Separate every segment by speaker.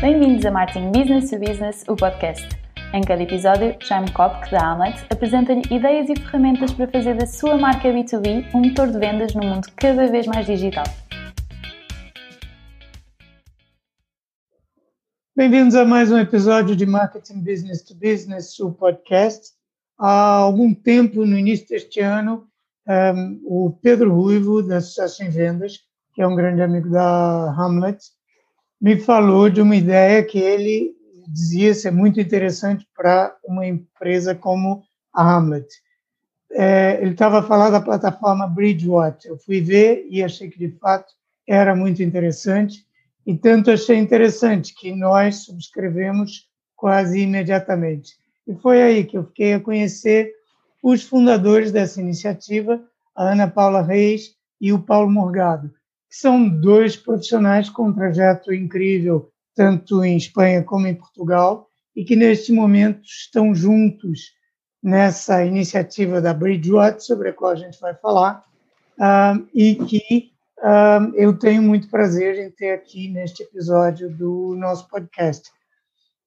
Speaker 1: Bem-vindos a Marketing Business to Business, o podcast. Em cada episódio, Jaime Kopk, da Hamlet, apresenta-lhe ideias e ferramentas para fazer da sua marca B2B um motor de vendas num mundo cada vez mais digital.
Speaker 2: Bem-vindos a mais um episódio de Marketing Business to Business, o podcast. Há algum tempo, no início deste ano, um, o Pedro Ruivo, da Sucesso em Vendas, que é um grande amigo da Hamlet, me falou de uma ideia que ele dizia ser muito interessante para uma empresa como a Hamlet. É, ele estava falando da plataforma Bridgewater. Eu fui ver e achei que, de fato, era muito interessante. E tanto achei interessante que nós subscrevemos quase imediatamente. E foi aí que eu fiquei a conhecer os fundadores dessa iniciativa, a Ana Paula Reis e o Paulo Morgado, que são dois profissionais com um trajeto incrível, tanto em Espanha como em Portugal, e que neste momento estão juntos nessa iniciativa da Bridgewater, sobre a qual a gente vai falar, uh, e que uh, eu tenho muito prazer em ter aqui neste episódio do nosso podcast.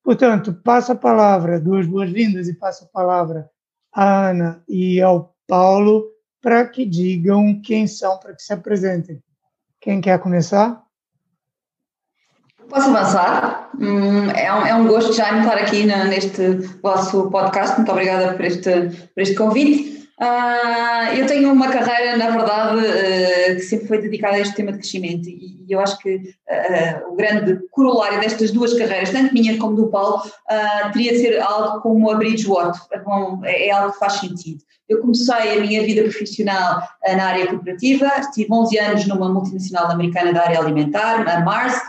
Speaker 2: Portanto, passo a palavra, duas boas-vindas, e passo a palavra à Ana e ao Paulo para que digam quem são, para que se apresentem. Quem quer começar?
Speaker 3: Posso avançar? Hum, é, um, é um gosto já estar aqui neste vosso podcast. Muito obrigada por este, por este convite. Uh, eu tenho uma carreira, na verdade, uh, que sempre foi dedicada a este tema de crescimento e, eu acho que uh, o grande corolário destas duas carreiras, tanto minha como do Paulo, teria de ser algo como a Bridgewater, é, é algo que faz sentido. Eu comecei a minha vida profissional na área cooperativa, estive 11 anos numa multinacional americana da área alimentar, a Mars,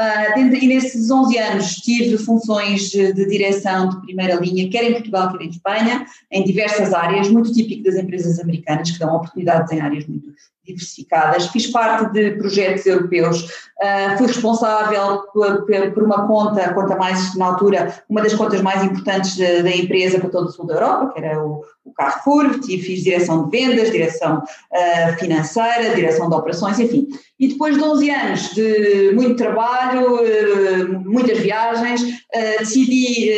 Speaker 3: Uh, e nesses 11 anos tive funções de direção de primeira linha, quer em Portugal, quer em Espanha, em diversas áreas, muito típico das empresas americanas, que dão oportunidades em áreas muito diversificadas. Fiz parte de projetos europeus, uh, fui responsável por, por, uma conta, conta mais, na altura, uma das contas mais importantes da, da empresa para todo o sul da Europa, que era o, o Carrefour, e fiz direção de vendas, direção uh, financeira, direção de operações, enfim. E depois de 11 anos de muito trabalho, uh, muitas viagens, decidi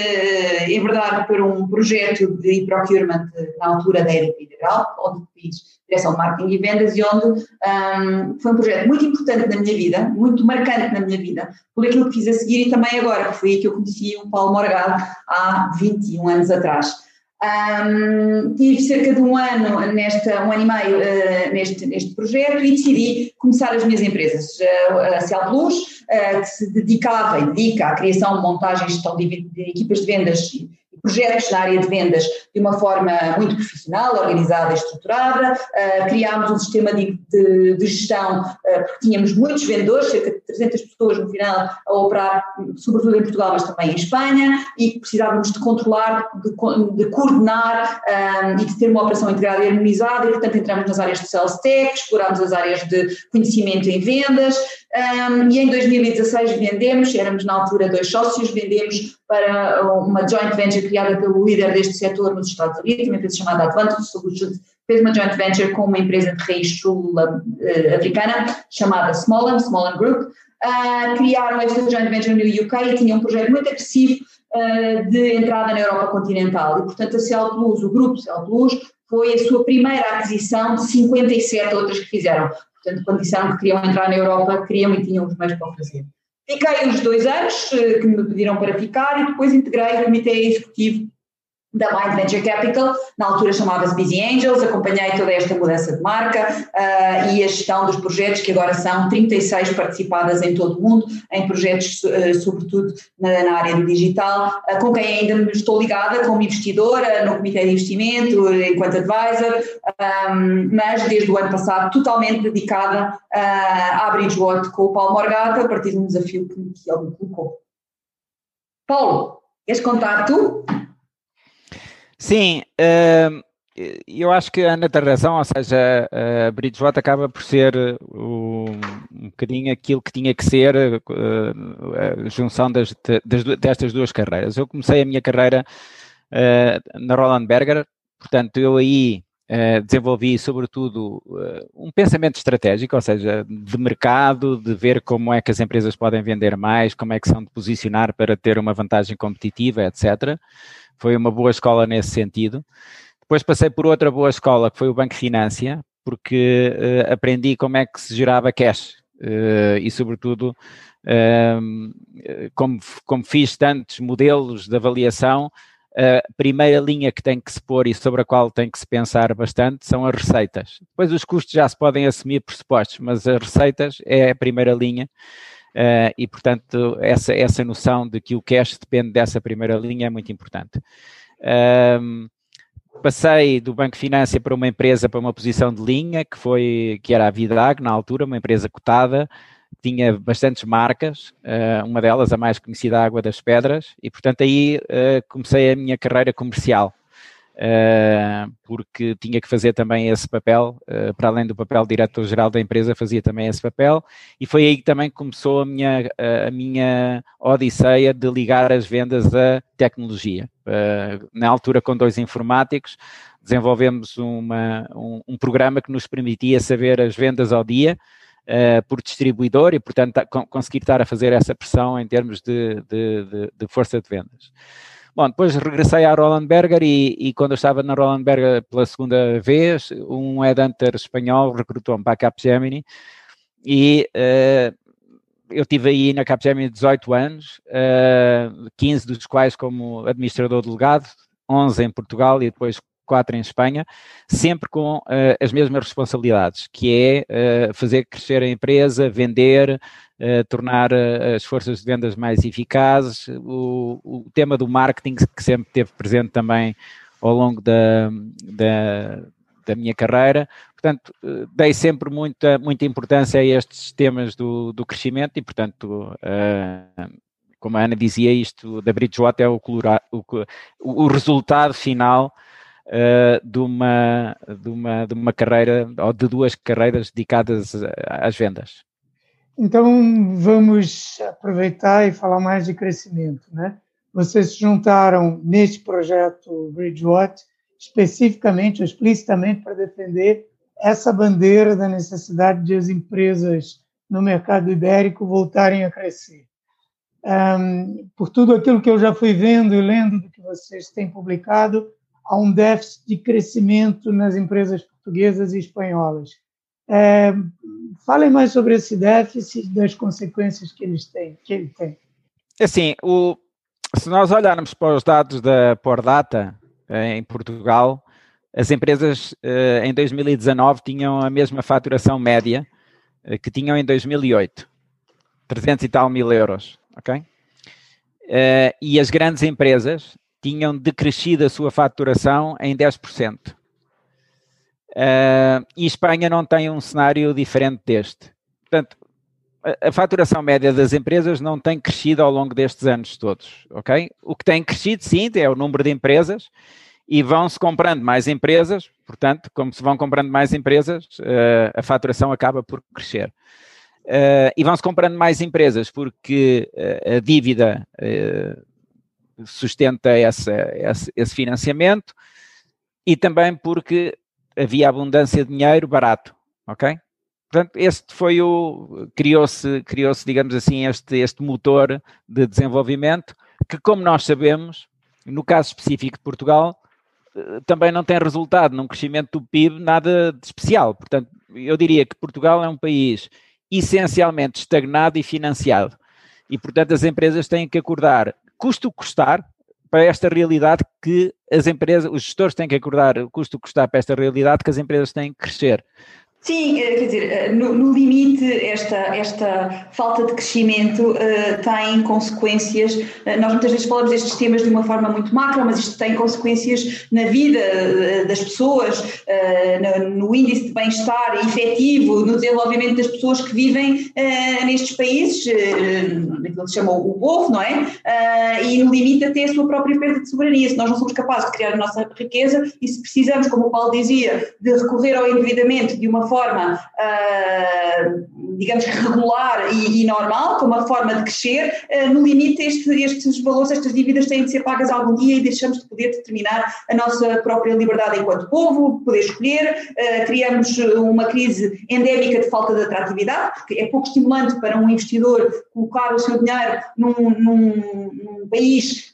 Speaker 3: enverdar por um projeto de procurement na altura da EDP Federal, onde fiz direção de marketing e vendas, e onde um, foi um projeto muito importante na minha vida, muito marcante na minha vida, por aquilo que fiz a seguir e também agora, que foi aí que eu conheci o Paulo Morgado há 21 anos atrás. Um, tive cerca de um ano, nesta, um ano e meio uh, neste, neste projeto e decidi começar as minhas empresas. Uh, a Cell Plus, uh, que se dedicava e dedica à criação, montagem e gestão de, de equipas de vendas projetos na área de vendas de uma forma muito profissional, organizada e estruturada. Uh, criámos um sistema de, de, de gestão, uh, porque tínhamos muitos vendedores, cerca de 300 pessoas no final a operar, sobretudo em Portugal, mas também em Espanha, e precisávamos de controlar, de, de coordenar um, ah, e de ter uma operação integrada e harmonizada, e portanto entramos nas áreas de sales tech, explorámos as áreas de conhecimento em vendas, um, e em 2016 vendemos, éramos na altura dois sócios, vendemos para uma joint venture criada pelo líder deste setor nos Estados Unidos, uma empresa chamada Advantage Solutions, fez uma joint venture com uma empresa de raiz sul-africana eh, chamada Smollan, Smollan Group, uh, criaram esta joint venture no UK e tinham um projeto muito agressivo uh, de entrada na Europa continental. E portanto a Cell Plus, o grupo Cell Plus, foi a sua primeira aquisição de 57 outras que fizeram. Portanto, quando disseram que queriam entrar na Europa, queriam e tinham os meios para o fazer. Fiquei os dois anos eh, que me pediram para ficar e depois integrei o comitê executivo da Mind Venture Capital, na altura chamava-se Busy Angels, acompanhei toda esta mudança de marca uh, e a gestão dos projetos, que agora são 36 participadas em todo o mundo, em projetos uh, sobretudo na, na, área do digital, uh, com quem ainda estou ligada como investidora no Comitê de Investimento, enquanto advisor, um, mas desde o ano passado totalmente dedicada à Bridgewater com o Paulo Morgata, a partir de um desafio que, que ele me colocou. Paulo, queres contar tu?
Speaker 4: Sim, uh, eu acho que a Ana tem razão, ou seja, a Bridgewater acaba por ser um, um bocadinho aquilo que tinha que ser uh, a junção das, destas duas carreiras. Eu comecei a minha carreira na Roland Berger, portanto, eu aí desenvolvi, sobretudo, uh, um pensamento estratégico, ou seja, de mercado, de ver como é que as empresas podem vender mais, como é que são de posicionar para ter uma vantagem competitiva, etc. Foi uma boa escola nesse sentido. Depois passei por outra boa escola, que foi o Banco Finância, porque uh, aprendi como é que se gerava cash e, sobretudo, como, como fiz tantos modelos de avaliação, a primeira linha que tem que se pôr e sobre a qual tem que se pensar bastante são as receitas. Depois os custos já se podem assumir por supostos, mas as receitas é a primeira linha uh, e, portanto, essa, essa noção de que o cash depende dessa primeira linha é muito importante. Um, passei do Banco Finância para uma empresa, para uma posição de linha, que foi, que era a Vidag, na altura, uma empresa cotada, tinha bastantes marcas, uh, uma delas a mais conhecida, Água das Pedras, e portanto aí uh, comecei a minha carreira comercial, uh, porque tinha que fazer também esse papel, para além do papel de diretor-geral da empresa, fazia também esse papel, e foi aí que também começou a minha, a minha odisseia de ligar as vendas à tecnologia. na altura com dois informáticos, desenvolvemos uma, um, um programa que nos permitia saber as vendas ao dia, uh, por distribuidor e, portanto, tá, conseguir estar a fazer essa pressão em termos de, de, de, de força de vendas. Bom, depois regressei à Roland Berger e, e, quando eu estava na Roland Berger pela segunda vez, um headhunter espanhol recrutou-me para a Capgemini e uh, eu tive aí na Capgemini 18 anos, uh, 15 dos quais como administrador delegado, 11 em Portugal e depois quatro em Espanha, sempre com uh, as mesmas responsabilidades, que é uh, fazer crescer a empresa, vender, uh, tornar as forças de vendas mais eficazes, o, o, tema do marketing que sempre teve presente também ao longo da, da, da minha carreira. Portanto, dei sempre muita, muita importância a estes temas do, do crescimento e, portanto, como a Ana dizia, isto da Bridgewater é o, o, o resultado final uh, de, uma, de, uma, de uma carreira ou de duas carreiras dedicadas às vendas.
Speaker 2: Então vamos aproveitar e falar mais de crescimento, né? Vocês se juntaram neste projeto Bridgewater especificamente explicitamente para defender essa bandeira da necessidade de as empresas no mercado ibérico voltarem a crescer. Um, por tudo aquilo que eu já fui vendo e lendo do que vocês têm publicado, há um déficit de crescimento nas empresas portuguesas e espanholas. É, falem mais sobre esse déficit das consequências que, eles têm, que ele tem.
Speaker 4: Assim, o, se nós olharmos para os dados da Pordata eh, em Portugal, as empresas eh, em 2019 tinham a mesma faturação média que tinham em 2008, 300 e tal mil euros, ok? e as grandes empresas tinham decrescido a sua faturação em 10%. Uh, ah, e Espanha não tem um cenário diferente deste. Portanto, a, a, faturação média das empresas não tem crescido ao longo destes anos todos, ok? O que tem crescido, sim, é o número de empresas e vão-se comprando mais empresas, portanto, como se vão comprando mais empresas, uh, a faturação acaba por crescer. Uh, e vão-se comprando mais empresas porque a dívida sustenta essa, esse, esse financiamento e também porque havia abundância de dinheiro barato, ok? Portanto, este foi o, criou-se, criou-se, digamos assim, este, este motor de desenvolvimento que, como nós sabemos, no caso específico de Portugal, eh, também não tem resultado num crescimento do PIB nada de especial. Portanto, eu diria que Portugal é um país essencialmente estagnado e financiado. E, portanto, as empresas têm que acordar custo custar para esta realidade que as empresas, os gestores têm que acordar o custo custar para esta realidade que as empresas têm que crescer.
Speaker 3: Sim, eh, quer dizer, eh, no, limite, esta, esta falta de crescimento uh, tem consequências. Nós muitas vezes falamos destes temas de uma forma muito macro, mas isto tem consequências na vida das pessoas, no, no, índice de bem-estar efetivo, no desenvolvimento das pessoas que vivem nestes países, naquilo que se chama o povo, não é? e no limite até a sua própria perda de soberania. Se nós não somos capazes de criar a nossa riqueza e se precisamos, como o Paulo dizia, de recorrer ao endividamento de uma forma, uh, digamos que regular e, e, normal, como uma forma de crescer, uh, no limite este, estes valores, estas dívidas têm de ser pagas algum dia e deixamos de poder determinar a nossa própria liberdade enquanto povo, poder escolher, uh, criamos uma crise endémica de falta de atratividade, porque é pouco estimulante para um investidor colocar o seu dinheiro num, num, num país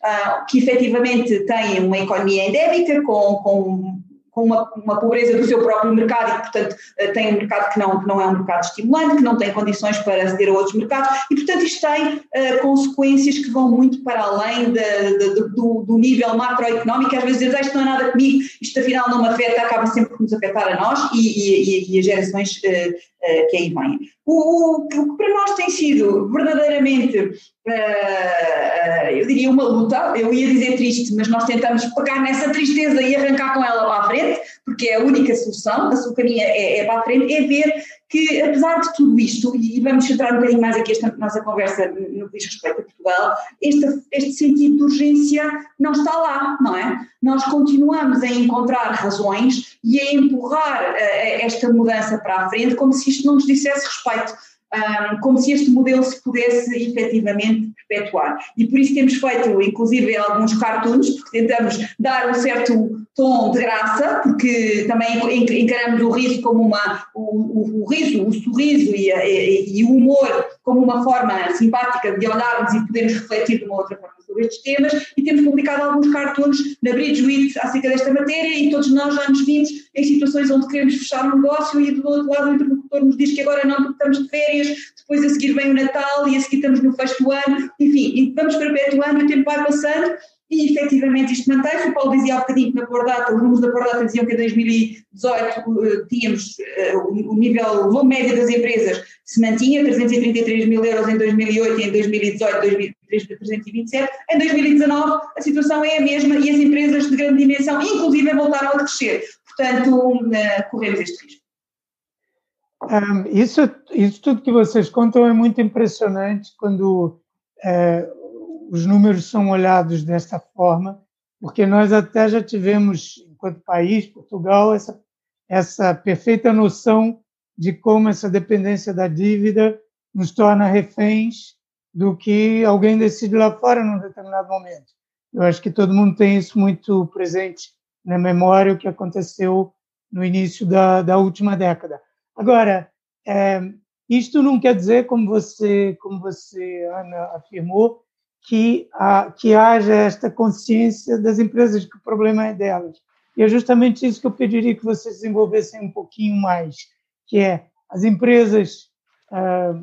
Speaker 3: que efetivamente tem uma economia endémica, com, com com uma, uma, pobreza do seu próprio mercado e portanto, eh, tem um mercado que não, que não é um mercado estimulante, que não tem condições para aceder a outros mercados e, portanto, isto tem uh, consequências que vão muito para além de, de, de, do, do, nível macroeconómico. Às vezes dizemos, isto não é nada comigo, isto afinal não me afeta, acaba sempre por nos afetar a nós e, e, e as gerações uh, que aí vêm. O, o, que para nós tem sido verdadeiramente uh, eu diria uma luta, eu ia dizer triste, mas nós tentamos pegar nessa tristeza e arrancar com ela para a frente, porque é a única solução, a sua caminha é, é para a frente, é ver que apesar de tudo isto, e vamos centrar um bocadinho mais aqui esta nossa conversa no que diz respeito a Portugal, este, este sentido de urgência não está lá, não é? Nós continuamos a encontrar razões e a empurrar uh, esta mudança para a frente como se isto não nos dissesse respeito um, como se este modelo se pudesse efetivamente perpetuar. E por isso temos feito, inclusive, alguns cartoons, porque tentamos dar um certo tom de graça, porque também encaramos o riso como uma, o, o, o riso, o sorriso e, e, e, o humor como uma forma simpática de olharmos e podermos refletir de uma outra forma sobre estes temas. E temos publicado alguns cartoons na Bridgewit acerca desta matéria e todos nós já nos vimos em situações onde queremos fechar um negócio e do outro lado o interlocutor nos diz que agora não porque estamos de férias, depois a seguir vem o Natal e a seguir estamos no fecho do ano, enfim, e vamos perpetuando e o tempo vai passando e efetivamente isto mantém-se. O Paulo dizia há bocadinho que na Pordata, os números da Pordata diziam que em 2018 uh, tínhamos uh, o nível, médio das empresas se mantinha, 333 mil euros em 2008 e em 2018 327. Em 2019 a situação é a mesma e as empresas de grande dimensão, inclusive, voltaram a crescer. Portanto, uh, corremos este risco.
Speaker 2: Um, isso, isso tudo que vocês contam é muito impressionante quando os números são olhados desta forma, porque nós até já tivemos, enquanto país, Portugal, essa, essa perfeita noção de como essa dependência da dívida nos torna reféns do que alguém decide lá fora num determinado momento. Eu acho que todo mundo tem isso muito presente na memória, o que aconteceu no início da, da última década. Agora, é, isto não quer dizer, como você, como você, Ana, afirmou, que, que haja esta consciência das empresas que o problema é delas. E é justamente isso que eu pediria que vocês desenvolvessem um pouquinho mais, que é as empresas ah,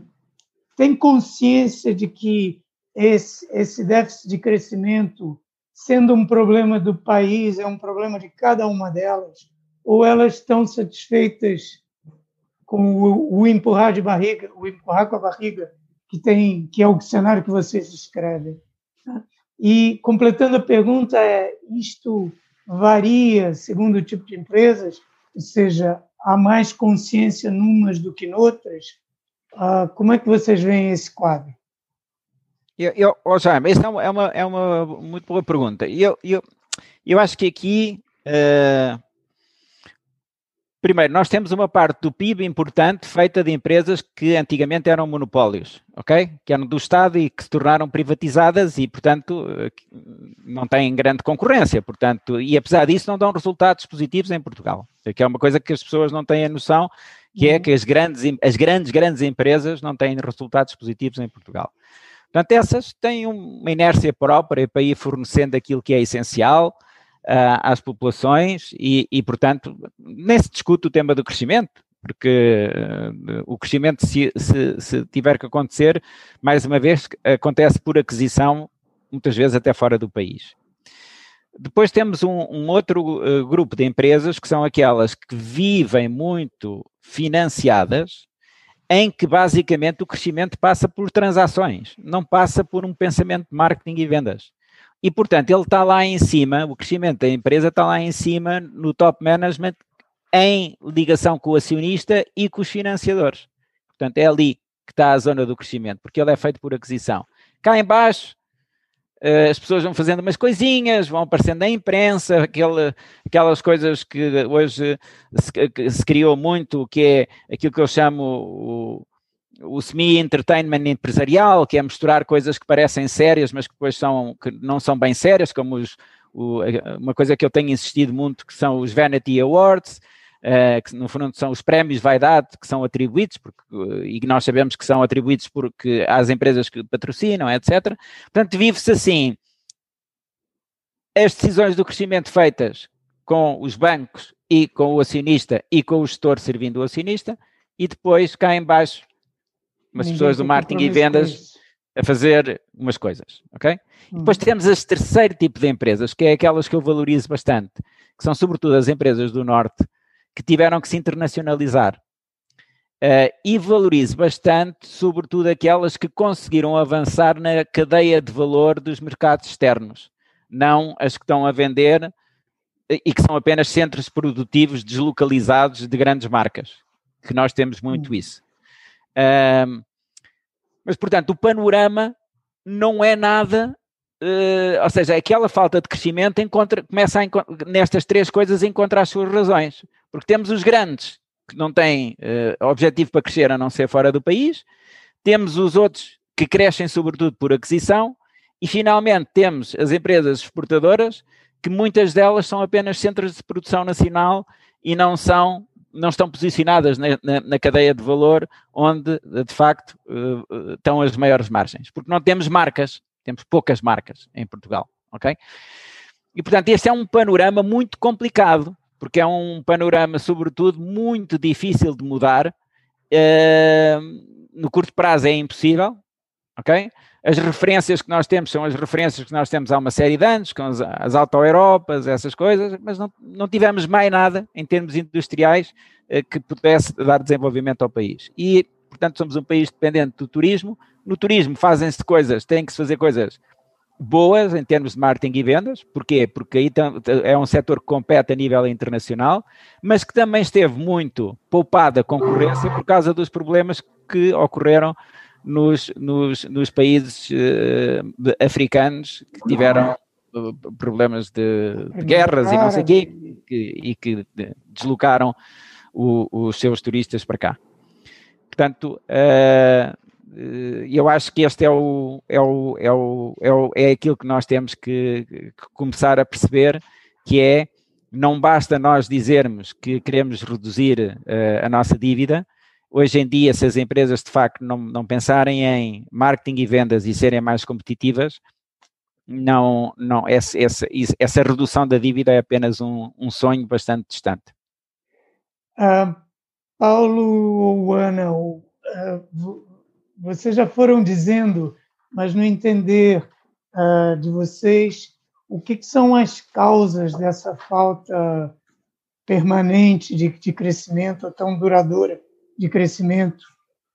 Speaker 2: têm consciência de que esse, esse déficit de crescimento, sendo um problema do país, é um problema de cada uma delas, ou elas estão satisfeitas com o, o empurrar de barriga, o empurrar com a barriga que tem que é o cenário que vocês descrevem. E completando a pergunta é isto varia segundo o tipo de empresas, ou seja, há mais consciência numas do que noutras. Uh, como é que vocês veem esse quadro?
Speaker 4: Eu, eu, oh Jaime, essa é uma, é uma muito boa pergunta. Eu, eu, eu acho que aqui uh, Primeiro, nós temos uma parte do PIB importante feita de empresas que antigamente eram monopólios, ok? Que eram do Estado e que se tornaram privatizadas e, portanto, eh, não têm grande concorrência, portanto, e apesar disso não dão resultados positivos em Portugal. Que é uma coisa que as pessoas não têm a noção, que é que as grandes, as grandes, grandes empresas não têm resultados positivos em Portugal. Portanto, essas têm uma inércia própria para ir fornecendo aquilo que é essencial, uh, às populações e, e, portanto, nem se discute o tema do crescimento, porque uh, o crescimento, se, se, se, tiver que acontecer, mais uma vez, acontece por aquisição, muitas vezes até fora do país. Depois temos um, um outro uh, grupo de empresas que são aquelas que vivem muito financiadas, em que basicamente o crescimento passa por transações, não passa por um pensamento de marketing e vendas. E, portanto, ele está lá em cima, o crescimento da empresa está lá em cima no top management, em ligação com o acionista e com os financiadores. Portanto, é ali que está a zona do crescimento, porque ele é feito por aquisição. Cá embaixo, eh, as pessoas vão fazendo umas coisinhas, vão aparecendo na imprensa, aquele, aquelas coisas que hoje se, que se criou muito, que é aquilo que eu chamo o, o semi-entertainment empresarial, que é misturar coisas que parecem sérias, mas que depois são, que não são bem sérias, como os, o, uma coisa que eu tenho insistido muito, que são os Vanity Awards, uh, que no fundo são os prémios vaidade que são atribuídos, porque, uh, e que nós sabemos que são atribuídos porque às empresas que patrocinam, etc. Portanto, vive-se assim. As decisões do crescimento feitas com os bancos e com o acionista e com o gestor servindo o acionista, e depois cá em baixo umas Ninguém pessoas do marketing e vendas a fazer umas coisas, ok? Hum. Depois temos este terceiro tipo de empresas, que é aquelas que eu valorizo bastante, que são sobretudo as empresas do Norte, que tiveram que se internacionalizar. Uh, e valorizo bastante, sobretudo, aquelas que conseguiram avançar na cadeia de valor dos mercados externos, não as que estão a vender e que são apenas centros produtivos deslocalizados de grandes marcas, que nós temos muito hum. isso. Uh, mas, portanto, o panorama não é nada, uh, ou seja, aquela falta de crescimento encontra, começa a, nestas três coisas a encontrar as suas razões. Porque temos os grandes, que não têm uh, objetivo para crescer a não ser fora do país, temos os outros que crescem sobretudo por aquisição, e finalmente temos as empresas exportadoras, que muitas delas são apenas centros de produção nacional e não são não estão posicionadas na, na, na, cadeia de valor onde, de facto, uh, estão as maiores margens. Porque não temos marcas, temos poucas marcas em Portugal, ok? E, portanto, este é um panorama muito complicado, porque é um panorama, sobretudo, muito difícil de mudar. Uh, no curto prazo é impossível, ok? As referências que nós temos são as referências que nós temos há uma série de anos, com as, as auto-europas, essas coisas, mas não, não tivemos mais nada em termos industriais eh, que pudesse dar desenvolvimento ao país. E, portanto, somos um país dependente do turismo. No turismo fazem-se coisas, têm que se fazer coisas boas em termos de marketing e vendas. Porquê? Porque aí é um setor que compete a nível internacional, mas que também esteve muito poupado a concorrência por causa dos problemas que ocorreram nos, nos, nos países uh, africanos que tiveram uh, problemas de, de, guerras e não sei o quê, que, e que deslocaram o, os seus turistas para cá. Portanto, uh, eu acho que este é o, é, o, é, o, é, o, é aquilo que nós temos que, que começar a perceber, que é não basta nós dizermos que queremos reduzir uh, a nossa dívida, Hoje em dia, se as empresas de facto não, não pensarem em marketing e vendas e serem mais competitivas, não, não, essa, essa, essa redução da dívida é apenas um, um sonho bastante distante.
Speaker 2: Uh, Paulo ou Ana, uh, vocês já foram dizendo, mas no entender uh, de vocês, o que, que, são as causas dessa falta permanente de, de crescimento tão duradoura? De crescimento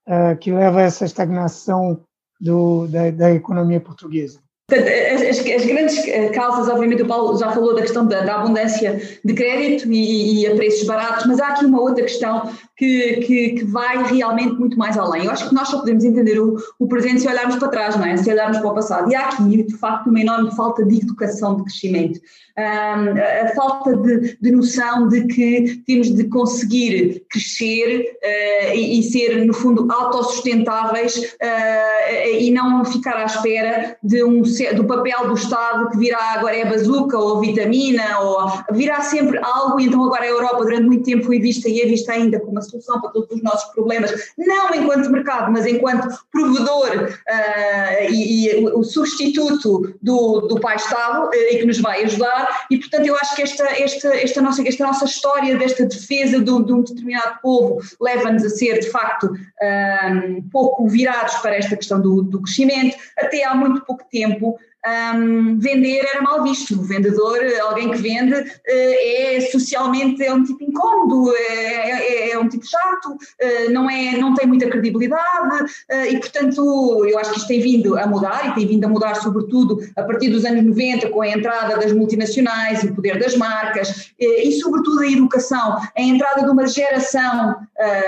Speaker 2: uh, que leva a essa estagnação do, da, da economia portuguesa?
Speaker 3: As, as, grandes eh, causas, obviamente, o Paulo já falou da questão da, da abundância de crédito e, e, a preços baratos, mas há aqui uma outra questão que, que, que, vai realmente muito mais além. Eu acho que nós só podemos entender o, o, presente se olharmos para trás, não é? Se olharmos para o passado. E há aqui, de facto, uma enorme falta de educação de crescimento a falta de, de, noção de que temos de conseguir crescer uh, e, e, ser, no fundo, autossustentáveis uh, e não ficar à espera de um, do papel do Estado que virá agora é bazuca ou vitamina, ou virá sempre algo, e então agora a Europa durante muito tempo foi vista e é vista ainda como uma solução para todos os nossos problemas, não enquanto mercado, mas enquanto provedor uh, e, e, o substituto do, do pai Estado e que nos vai ajudar. E portanto eu acho que esta, esta, esta, nossa, esta nossa história desta defesa de, de um determinado povo leva-nos a ser de facto um, pouco virados para esta questão do, do crescimento, até há muito pouco tempo um, vender era mal visto. O vendedor, alguém que vende, eh, é socialmente é um tipo incómodo, é, é, é um tipo chato, eh, não, é, não tem muita credibilidade eh, e, portanto, eu acho que isto tem vindo a mudar e tem vindo a mudar, sobretudo, a partir dos anos 90, com a entrada das multinacionais, o poder das marcas e, sobretudo, a educação, a entrada de uma geração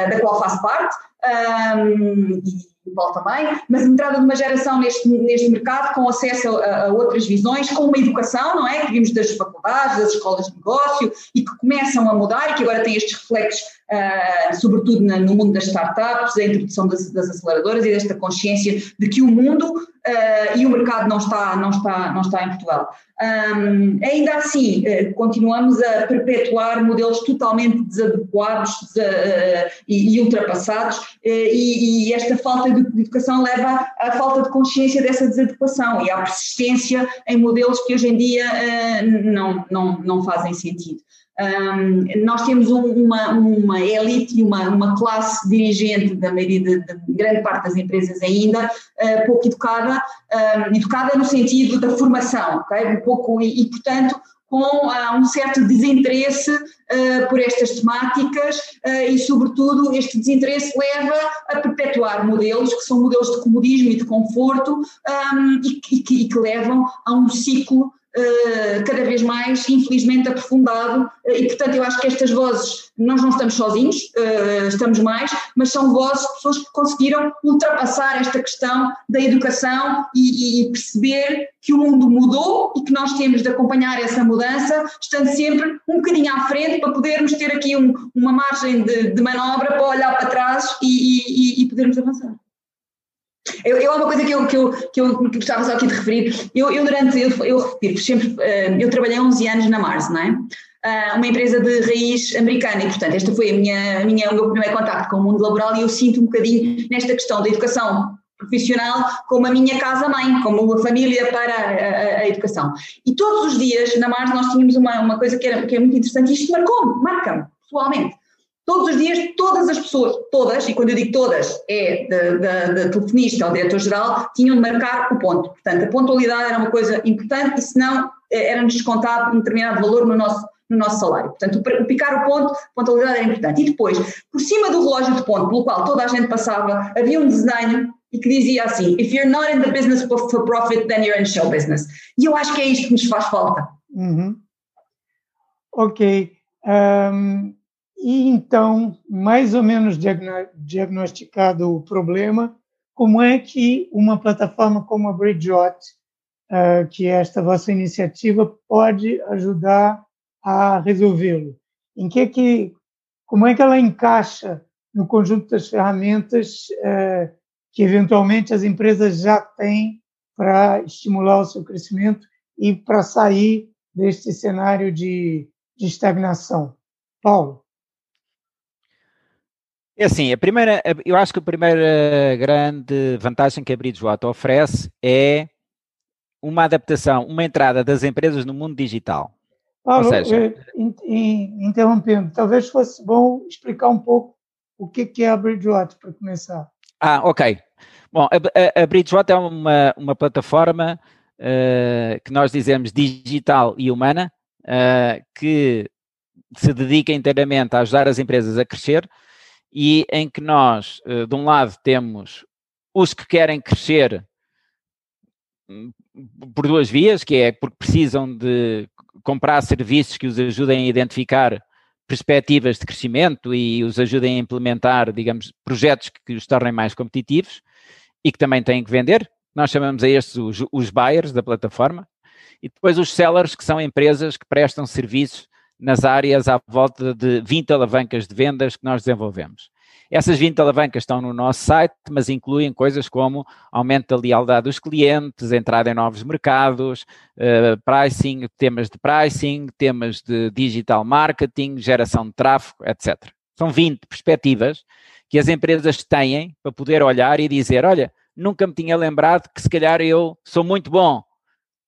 Speaker 3: da qual faço parte. Um, o Paulo também, mas a entrada de uma geração neste, neste mercado com acesso a, a, outras visões, com uma educação, não é? Que vimos das faculdades, das escolas de negócio e que começam a mudar e que agora têm estes reflexos, uh, sobretudo na, no mundo das startups, a introdução das, das, aceleradoras e desta consciência de que o mundo uh, e o mercado não está, não está, não está em Portugal. Um, ainda assim, uh, continuamos a perpetuar modelos totalmente desadequados e, e, ultrapassados, e, e esta falta de educação leva à falta de consciência dessa desadequação e à persistência em modelos que hoje em dia não, não, não fazem sentido. Um, nós temos um, uma, uma elite e uma, uma classe dirigente da maioria de, de grande parte das empresas ainda uh, pouco educada, educada no sentido da formação, okay? um pouco, e, e portanto com uh, um certo desinteresse uh, por estas temáticas uh, e, sobretudo, este desinteresse leva a perpetuar modelos que são modelos de comodismo e de conforto um, e, que, e, que, levam a um ciclo cada vez mais, infelizmente, aprofundado, uh, e portanto eu acho que estas vozes, nós não estamos sozinhos, uh, estamos mais, mas são vozes de pessoas que conseguiram ultrapassar esta questão da educação e, e, perceber que o mundo mudou e que nós temos de acompanhar essa mudança, estando sempre um bocadinho à frente para podermos ter aqui um, uma margem de, de, manobra para olhar para trás e, e, e podermos avançar. Eu, eu, uma coisa que eu, que eu, que eu gostava só aqui de referir. Eu, eu durante, eu, eu sempre, uh, eu trabalhei 11 anos na Mars, não é? Uh, uma empresa de raiz americana e, portanto, esta foi a minha, a minha, o meu primeiro contacto com o mundo laboral e eu sinto um bocadinho nesta questão da educação profissional como a minha casa-mãe, como a família para a, a, a, educação. E todos os dias na Mars nós tínhamos uma, uma coisa que, era, que é muito interessante e isto marcou-me, marca-me, pessoalmente Todos os dias, todas as pessoas, todas, e quando eu digo todas, é da telefonista ao diretor-geral, tinham de marcar o ponto. Portanto, a pontualidade era uma coisa importante e senão eh, era-nos descontado um determinado valor no nosso, no nosso salário. Portanto, o picar o ponto, a pontualidade era importante. E depois, por cima do relógio de ponto, pelo qual toda a gente passava, havia um desenho e que dizia assim: If you're not in the business for profit, then you're in show business. E eu acho que é isto que nos faz falta.
Speaker 2: Uhum. Ok. Um, e então, mais ou menos diagnosticado o problema, como é que uma plataforma como a Bridgeot, uh, que é esta vossa iniciativa, pode ajudar a resolvê-lo? Em que que, como é que ela encaixa no conjunto das ferramentas uh, que eventualmente as empresas já têm para estimular o seu crescimento e para sair deste cenário de, de estagnação? Paulo?
Speaker 4: É assim, a primeira, eu acho que a primeira grande vantagem que a Bridgewater oferece é uma adaptação, uma entrada das empresas no mundo digital.
Speaker 2: Paulo, Ou seja, eh, interrompendo, talvez fosse bom explicar um pouco o que é a Bridgewater para começar.
Speaker 4: Ah, ok. Bom, a, a, a Bridgewater é uma, uma plataforma uh, que nós dizemos digital e humana, uh, que se dedica inteiramente a ajudar as empresas a crescer, e em que nós, eh, de um lado, temos os que querem crescer hum, por duas vias, que é porque precisam de comprar serviços que os ajudem a identificar perspectivas de crescimento e os ajudem a implementar, digamos, projetos que os tornem mais competitivos e que também têm que vender. Nós chamamos a estes os, os buyers da plataforma. E depois os sellers, que são empresas que prestam serviços nas áreas à volta de 20 alavancas de vendas que nós desenvolvemos. Essas 20 alavancas estão no nosso site, mas incluem coisas como aumento da lealdade dos clientes, entrada em novos mercados, uh, pricing, temas de pricing, temas de digital marketing, geração de tráfego, etc. São 20 perspectivas que as empresas têm para poder olhar e dizer: olha, nunca me tinha lembrado que se calhar eu sou muito bom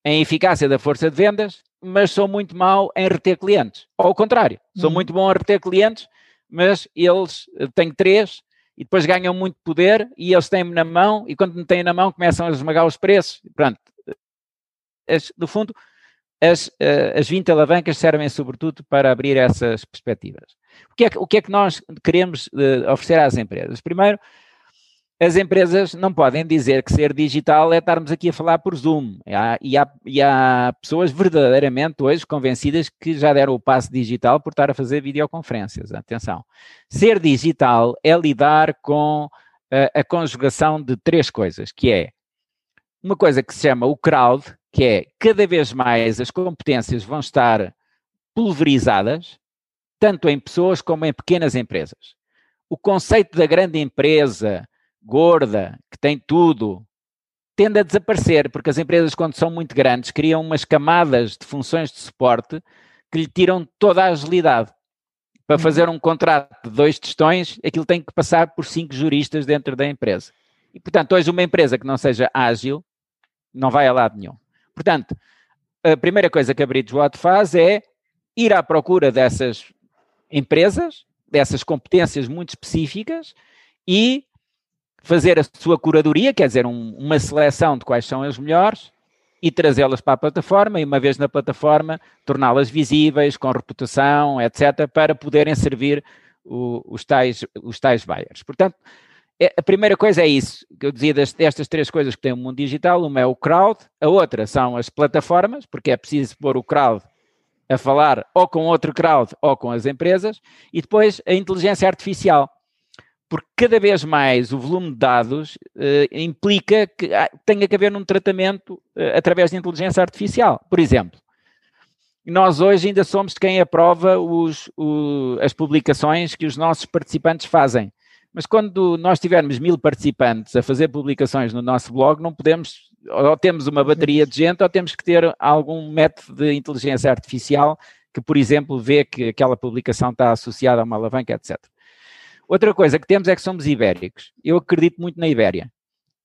Speaker 4: em eficácia da força de vendas, mas sou muito mau em reter clientes. Ou ao contrário, sou uhum. muito bom a reter clientes, mas eles eh, têm três e depois ganham muito poder e eles têm-me na mão e quando me têm na mão começam a esmagar os preços. Pronto. As, no fundo, as, eh, as 20 alavancas servem sobretudo para abrir essas perspectivas. O que é que, o que, é que nós queremos uh, oferecer às empresas? Primeiro, as empresas não podem dizer que ser digital é estarmos aqui a falar por Zoom. Há, e, há, e, há, pessoas verdadeiramente hoje convencidas que já deram o passo digital por estar a fazer videoconferências. Atenção. Ser digital é lidar com a, a conjugação de três coisas, que é uma coisa que se chama o crowd, que é cada vez mais as competências vão estar pulverizadas, tanto em pessoas como em pequenas empresas. O conceito da grande empresa, gorda, que tem tudo, tende a desaparecer, porque as empresas, quando são muito grandes, criam umas camadas de funções de suporte que lhe tiram toda a agilidade. Para uhum. fazer um contrato de dois testões, aquilo tem que passar por cinco juristas dentro da empresa. E, portanto, hoje uma empresa que não seja ágil não vai a lado nenhum. Portanto, a primeira coisa que a Bridgewater faz é ir à procura dessas empresas, dessas competências muito específicas e fazer a sua curadoria, quer dizer, um, uma seleção de quais são as melhores e trazê-las para a plataforma e, uma vez na plataforma, torná-las visíveis, com reputação, etc., para poderem servir o, os, tais, os tais buyers. Portanto, é, a primeira coisa é isso, que eu dizia destas três coisas que tem o mundo digital, uma é o crowd, a outra são as plataformas, porque é preciso pôr o crowd a falar ou com outro crowd ou com as empresas, e depois a inteligência artificial, porque cada vez mais o volume de dados uh, implica que ah, tenha que haver um tratamento uh, através de inteligência artificial. Por exemplo, nós hoje ainda somos quem aprova os, o, as publicações que os nossos participantes fazem. Mas quando nós tivermos mil participantes a fazer publicações no nosso blog, não podemos, ou temos uma bateria de gente, ou temos que ter algum método de inteligência artificial que, por exemplo, vê que aquela publicação está associada a uma alavanca, etc. Outra coisa que temos é que somos ibéricos. Eu acredito muito na Ibéria.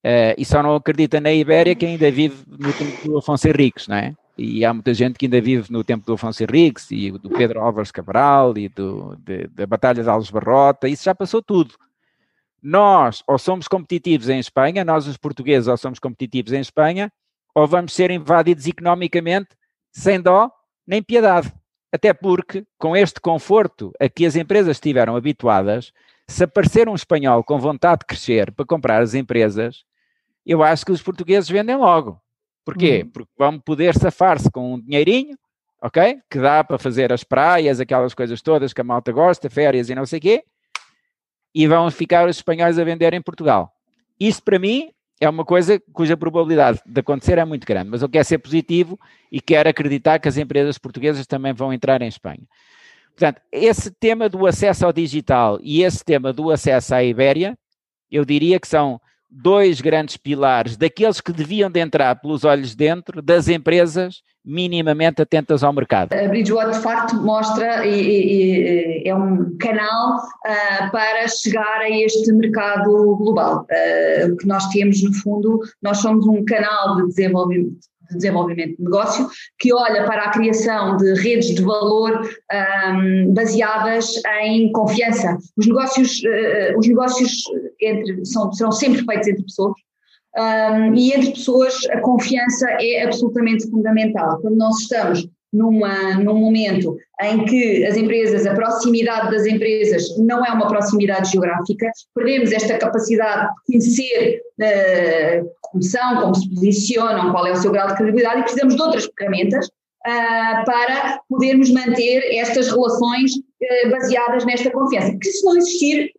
Speaker 4: Uh, e só não acredita na Ibéria quem ainda vive no tempo do Afonso Henriques, não é? E há muita gente que ainda vive no tempo do Afonso Henriques e do Pedro Álvares Cabral e do, de, da Batalha de Alves Barrota, isso já passou tudo. Nós ou somos competitivos em Espanha, nós os portugueses ou somos competitivos em Espanha, ou vamos ser invadidos economicamente sem dó nem piedade. Até porque, com este conforto a que as empresas estiveram habituadas, se aparecer um espanhol com vontade de crescer para comprar as empresas, eu acho que os portugueses vendem logo. Porquê? Uhum. Porque vão poder safar-se com um dinheirinho, ok? Que dá para fazer as praias, aquelas coisas todas que a malta gosta, férias e não sei o quê, e vão ficar os espanhóis a vender em Portugal. Isso, para mim, é uma coisa cuja probabilidade de acontecer é muito grande, mas eu quero ser positivo e quero acreditar que as empresas portuguesas também vão entrar em Espanha. Portanto, esse tema do acesso ao digital e esse tema do acesso à Ibéria, eu diria que são dois grandes pilares daqueles que deviam de entrar pelos olhos dentro das empresas minimamente atentas ao mercado.
Speaker 3: A Bridgewater, de facto, mostra e, e, é um canal uh, para chegar a este mercado global. Uh, o que nós temos, no fundo, nós somos um canal de desenvolvimento, de desenvolvimento de negócio, que olha para a criação de redes de valor um, baseadas em confiança. Os negócios, uh, os negócios entre, são, serão sempre feitos entre pessoas, um, e entre pessoas a confiança é absolutamente fundamental. Quando nós estamos numa, num momento em que as empresas, a proximidade das empresas não é uma proximidade geográfica, perdemos esta capacidade de conhecer uh, como são, como se posicionam, qual é o seu grau de credibilidade e precisamos de outras ferramentas uh, para podermos manter estas relações uh, baseadas nesta confiança. Porque se não existir,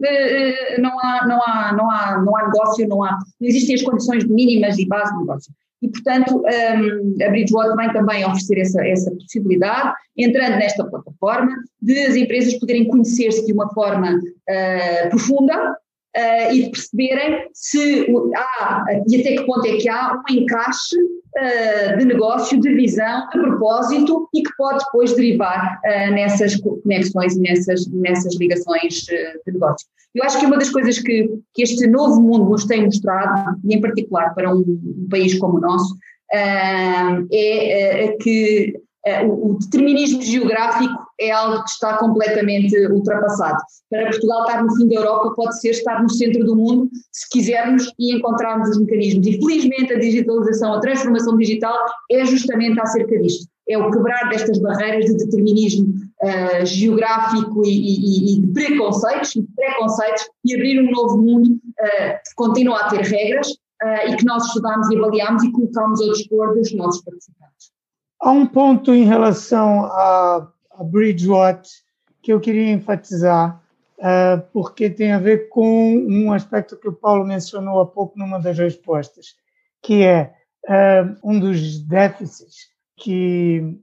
Speaker 3: não, há, não, há, não, há, não há negócio, não, há, não existem as condições mínimas e base de negócio. E, portanto, um, a Bridgewater vem também oferecer essa, essa possibilidade, entrando nesta plataforma, de as empresas poderem conhecer-se de uma forma uh, profunda uh, e de perceberem se há, e até que ponto é que há um encaixe uh, de negócio, de visão, de propósito e que pode depois derivar uh, nessas conexões e nessas, nessas ligações de negócio. Eu acho que uma das coisas que, que este novo mundo nos tem mostrado, e em particular para um, um país como o nosso, é, que o determinismo geográfico é algo que está completamente ultrapassado. Para Portugal estar no fim da Europa pode ser estar no centro do mundo, se quisermos e encontrarmos os mecanismos. E felizmente a digitalização, a transformação digital é justamente acerca disto. É o quebrar destas barreiras de determinismo uh, geográfico e, e, e, de preconceitos, e de preconceitos e abrir um novo mundo uh, que continua a ter regras uh, e que nós estudamos e avaliamos e colocamos ao dispor dos nossos participantes.
Speaker 2: Há um ponto em relação a, a Bridgewater que eu queria enfatizar. uh, porque tem a ver com um aspecto que o Paulo mencionou há pouco numa das respostas, que é uh, um dos déficits que,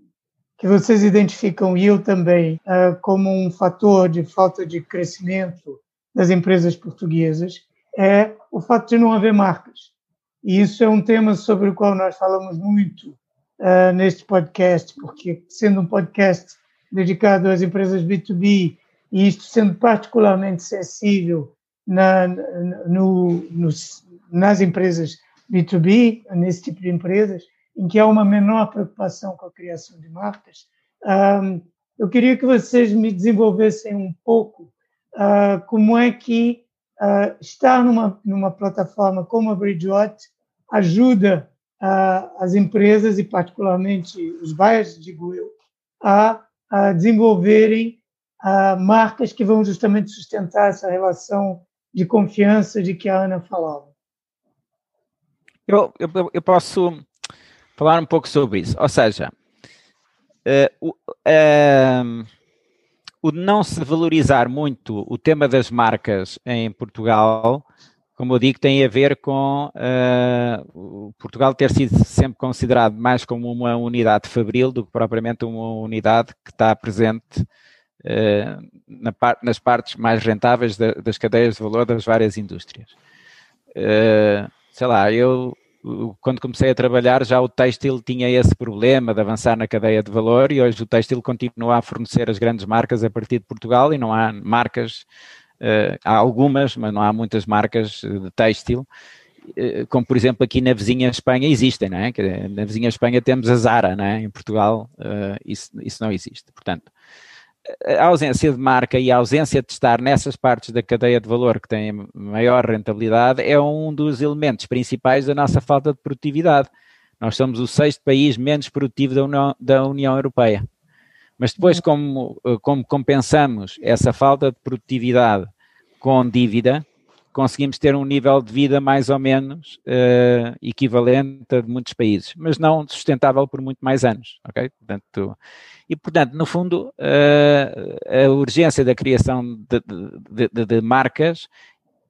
Speaker 2: que vocês identificam, e eu também, uh, como um fator de falta de crescimento das empresas portuguesas, é o fato de não haver marcas. E isso é um tema sobre o qual nós falamos muito neste podcast, porque sendo um podcast dedicado às empresas B2B e isto sendo particularmente sensível na, no, no, nas empresas B2B, nesse tipo de empresas, em que há uma menor preocupação com a criação de marcas, um, eu queria que vocês me desenvolvessem um pouco uh, como é que uh, estar numa, numa plataforma como a Bridgewater ajuda uh, as empresas e particularmente os buyers, digo eu, a, a desenvolverem uh, marcas que vão justamente sustentar essa relação de confiança de que a Ana falava.
Speaker 4: Eu, eu, eu posso falar um pouco sobre isso. Ou seja, uh, uh, o não se valorizar muito o tema das marcas em Portugal, como eu digo, tem a ver com uh, Portugal ter sido sempre considerado mais como uma unidade fabril do que propriamente uma unidade que está presente uh, na par nas partes mais rentáveis da, das cadeias de valor das várias indústrias. Uh, sei lá, eu quando comecei a trabalhar, já o têxtil tinha esse problema de avançar na cadeia de valor e hoje o têxtil continua a fornecer as grandes marcas a partir de Portugal e não há marcas, há algumas, mas não há muitas marcas de têxtil, uh, como por exemplo aqui na vizinha Espanha existem, não é? Na vizinha Espanha temos a Zara, não é? Em Portugal isso, isso não existe. Portanto, a ausência de marca e a ausência de estar nessas partes da cadeia de valor que têm maior rentabilidade é um dos elementos principais da nossa falta de produtividade. Nós somos o sexto país menos produtivo da União, da União Europeia. Mas depois, como, como compensamos essa falta de produtividade com dívida, conseguimos ter um nível de vida mais ou menos uh, equivalente a de muitos países, mas não sustentável por muito mais anos, ok? Portanto, e, portanto, no fundo, uh, a urgência da criação de, de, de, de marcas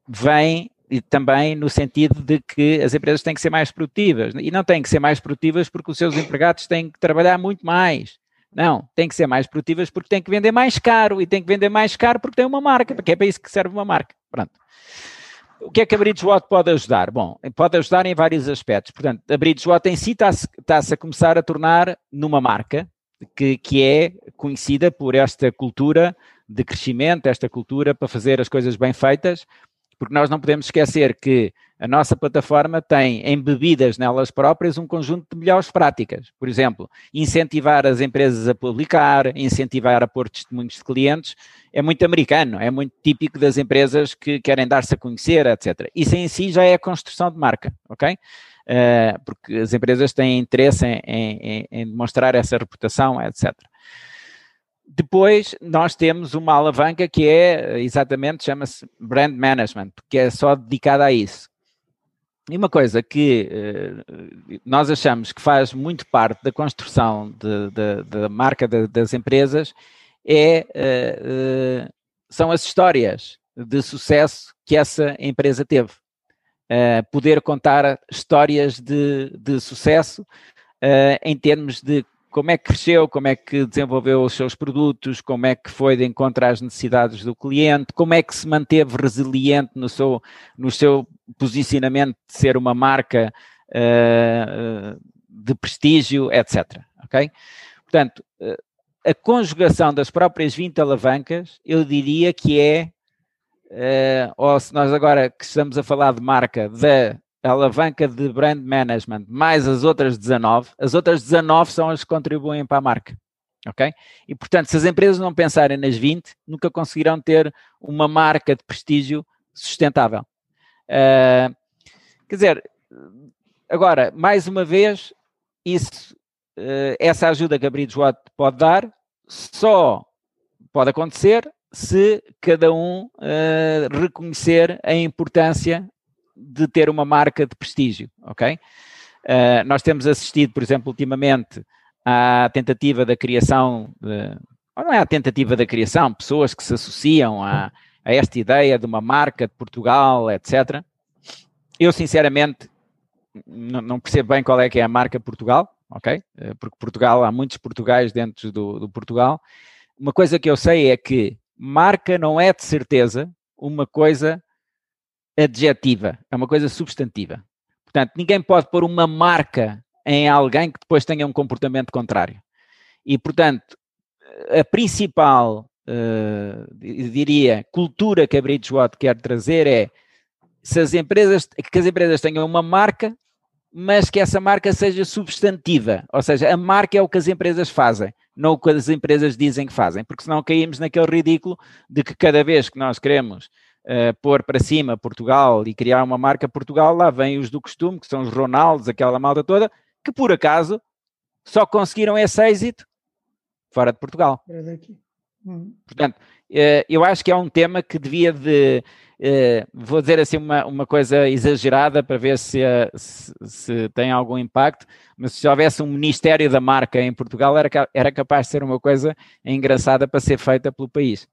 Speaker 4: vem e também no sentido de que as empresas têm que ser mais produtivas. E não têm que ser mais produtivas porque os seus empregados têm que trabalhar muito mais. Não, têm que ser mais produtivas porque têm que vender mais caro e têm que vender mais caro porque têm uma marca, porque é para isso que serve uma marca. Pronto. O que é que a Bridgewater pode ajudar? Bom, pode ajudar em vários aspectos. Portanto, a Bridgewater em si está-se está a começar a tornar numa marca que, que é conhecida por esta cultura de crescimento, esta cultura para fazer as coisas bem feitas, porque nós não podemos esquecer que a nossa plataforma tem embebidas nelas próprias um conjunto de melhores práticas. Por exemplo, incentivar as empresas a publicar, incentivar a pôr testemunhos de clientes, é muito americano, é muito típico das empresas que querem dar-se a conhecer, etc. Isso em si já é a construção de marca, ok? uh, porque as empresas têm interesse em, em, em demonstrar essa reputação, etc. Depois, nós temos uma alavanca que é exatamente, chama-se Brand Management, que é só dedicada a isso. E uma coisa que uh, nós achamos que faz muito parte da construção da marca de, das empresas é, uh, uh, são as histórias de sucesso que essa empresa teve. Poder contar histórias de, de sucesso em termos de como é que cresceu, como é que desenvolveu os seus produtos, como é que foi de encontrar as necessidades do cliente, como é que se manteve resiliente no seu, no seu posicionamento de ser uma marca uh, de prestígio, etc. Ok? Portanto, a conjugação das próprias 20 alavancas, eu diria que é uh, ou se nós agora que estamos a falar de marca da alavanca de brand management mais as outras 19, as outras 19 são as que contribuem para a marca. Ok? E portanto, se as empresas não pensarem nas 20, nunca conseguirão ter uma marca de prestígio sustentável. Uh, quer dizer, agora, mais uma vez, isso, uh, essa ajuda que a Bridgewater pode dar só pode acontecer se cada um uh, reconhecer a importância de ter uma marca de prestígio, ok? Nós temos assistido, por exemplo, ultimamente à tentativa da criação, de, ou não é a tentativa da criação, pessoas que se associam a, a esta ideia de uma marca de Portugal, etc. Eu, sinceramente, não percebo bem qual é que é a marca Portugal, ok? Eh, porque Portugal, há muitos Portugais dentro do, do Portugal. Uma coisa que eu sei é que marca não é de certeza uma coisa adjetiva, é uma coisa substantiva. Portanto, ninguém pode pôr uma marca em alguém que depois tenha um comportamento contrário. E, portanto, a principal, uh, diria, cultura que a Bridgewater quer trazer é se as empresas, que as empresas tenham uma marca, mas que essa marca seja substantiva, ou seja, a marca é o que as empresas fazem, não o que as empresas dizem que fazem, porque senão caímos naquele ridículo de que cada vez que nós queremos uh, pôr para cima Portugal e criar uma marca Portugal, lá vêm os do costume, que são os Ronaldos, aquela malta toda, que por acaso só conseguiram esse êxito fora de Portugal. Hum. Portanto, uh, eu acho que é um tema que devia de, uh, vou dizer assim uma, uma coisa exagerada para ver se, se, se, tem algum impacto, mas se houvesse um Ministério da Marca em Portugal era, era capaz de ser uma coisa engraçada para ser feita pelo país.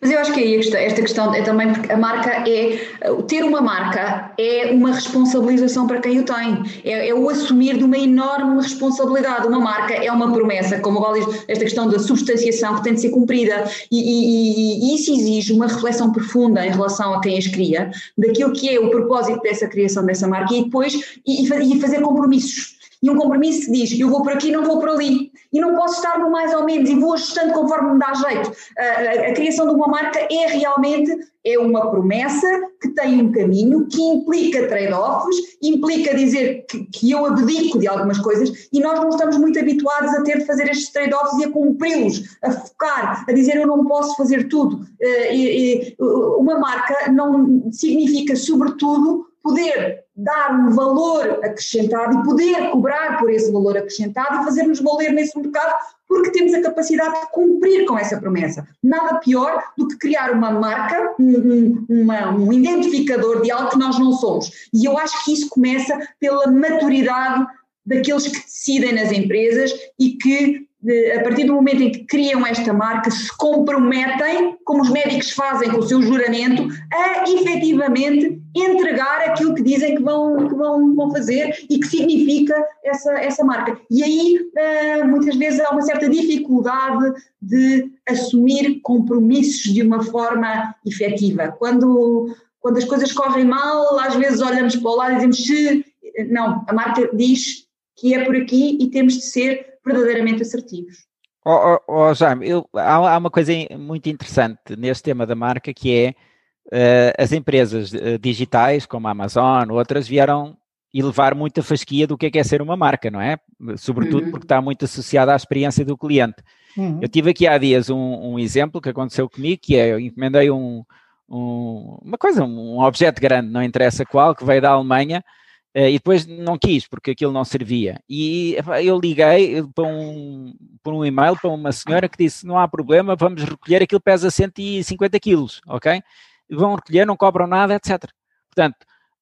Speaker 3: Mas eu acho que aí esta questão é também porque a marca é. Ter uma marca é uma responsabilização para quem o tem. É, é o assumir de uma enorme responsabilidade. Uma marca é uma promessa, como o esta questão da substanciação que tem de ser cumprida. E, e, e, isso exige uma reflexão profunda em relação a quem as cria, daquilo que é o propósito dessa criação dessa marca e depois e, e fazer compromissos e um compromisso que diz eu vou por aqui, não vou por ali. E não posso estar no mais ou menos e vou ajustando conforme me dá jeito. A, a, a criação de uma marca é realmente é uma promessa que tem um caminho, que implica trade-offs, implica dizer que, que, eu abdico de algumas coisas e nós não estamos muito habituados a ter de fazer estes trade-offs e a cumpri-los, a focar, a dizer eu não posso fazer tudo. Eh, uma marca não significa, sobretudo, poder dar um valor acrescentado e poder cobrar por esse valor acrescentado e fazer-nos valer nesse mercado porque temos a capacidade de cumprir com essa promessa. Nada pior do que criar uma marca, um, uma, um identificador de algo que nós não somos. E eu acho que isso começa pela maturidade daqueles que decidem nas empresas e que a partir do momento em que criam esta marca, se comprometem, como os médicos fazem com o seu juramento, a efetivamente entregar aquilo que dizem que vão, que vão, vão fazer e que significa essa, essa marca. E aí, uh, muitas vezes, há uma certa dificuldade de assumir compromissos de uma forma efetiva. Quando, quando as coisas correm mal, às vezes olhamos para o lado e dizemos se. Não, a marca diz que é por aqui e temos de ser verdadeiramente assertivos. Oh,
Speaker 4: oh, oh Jaime, eu, há, há, uma coisa muito interessante neste tema da marca que é as empresas uh, digitais, como a Amazon, outras, vieram elevar muita fasquia do que é, que é ser uma marca, não é? Sobretudo uhum. porque está muito associada à experiência do cliente. Uhum. Eu tive aqui há dias um, um, exemplo que aconteceu comigo, que é, eu encomendei um, um, uma coisa, um objeto grande, não interessa qual, que veio da Alemanha, Uh, e depois não quis, porque aquilo não servia. E eu liguei para um, para um e-mail para uma senhora que disse: não há problema, vamos recolher, aquilo pesa 150 quilos, ok? Vão recolher, não cobram nada, etc. Portanto,